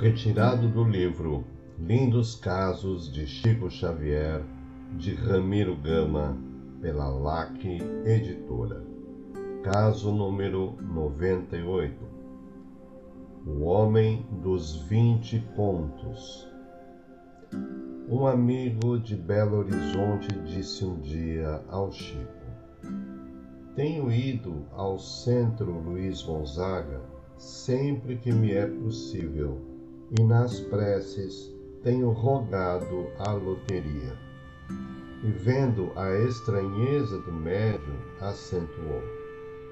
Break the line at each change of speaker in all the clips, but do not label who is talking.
Retirado do livro Lindos Casos de Chico Xavier, de Ramiro Gama, pela LAC Editora. Caso número 98. O Homem dos Vinte Pontos. Um amigo de Belo Horizonte disse um dia ao Chico: Tenho ido ao Centro Luiz Gonzaga sempre que me é possível e nas preces tenho rogado a loteria. E vendo a estranheza do médium, acentuou: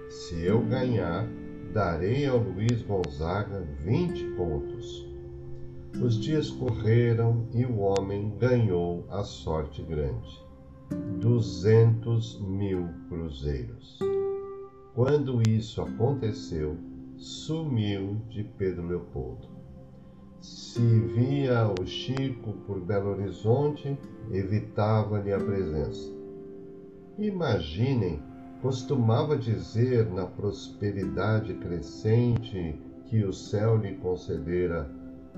Se eu ganhar, darei ao Luiz Gonzaga vinte pontos. Os dias correram e o homem ganhou a sorte grande: duzentos mil cruzeiros. Quando isso aconteceu, sumiu de Pedro Leopoldo. Se via o Chico por Belo Horizonte, evitava-lhe a presença. Imaginem, costumava dizer na prosperidade crescente que o céu lhe concedera,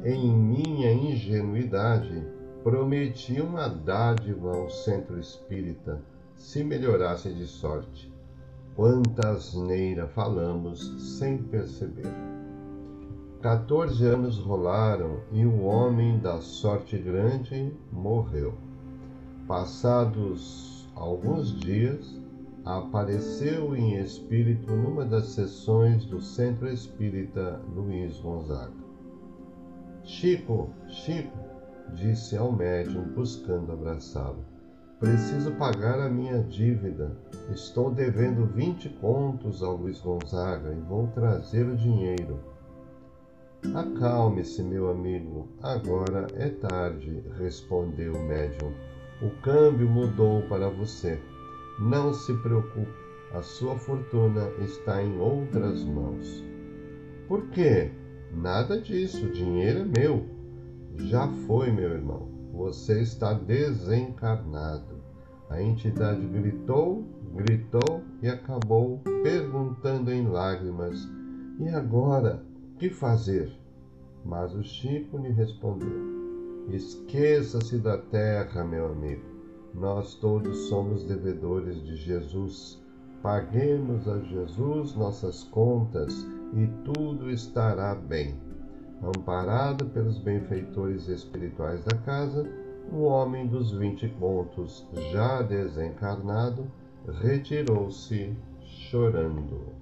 em minha ingenuidade, prometi uma dádiva ao centro espírita, se melhorasse de sorte. Quanta asneira falamos sem perceber. Quatorze anos rolaram e o homem da sorte grande morreu. Passados alguns dias, apareceu em espírito numa das sessões do Centro Espírita Luiz Gonzaga. Chico, Chico, disse ao médium buscando abraçá-lo. Preciso pagar a minha dívida. Estou devendo vinte contos ao Luiz Gonzaga e vou trazer o dinheiro. Acalme-se, meu amigo. Agora é tarde, respondeu o médium. O câmbio mudou para você. Não se preocupe, a sua fortuna está em outras mãos. Por quê? Nada disso, o dinheiro é meu. Já foi, meu irmão. Você está desencarnado. A entidade gritou, gritou e acabou perguntando em lágrimas: E agora, que fazer? Mas o Chico lhe respondeu: Esqueça-se da terra, meu amigo. Nós todos somos devedores de Jesus. Paguemos a Jesus nossas contas e tudo estará bem. Amparado pelos benfeitores espirituais da casa, o homem dos vinte contos, já desencarnado, retirou-se chorando.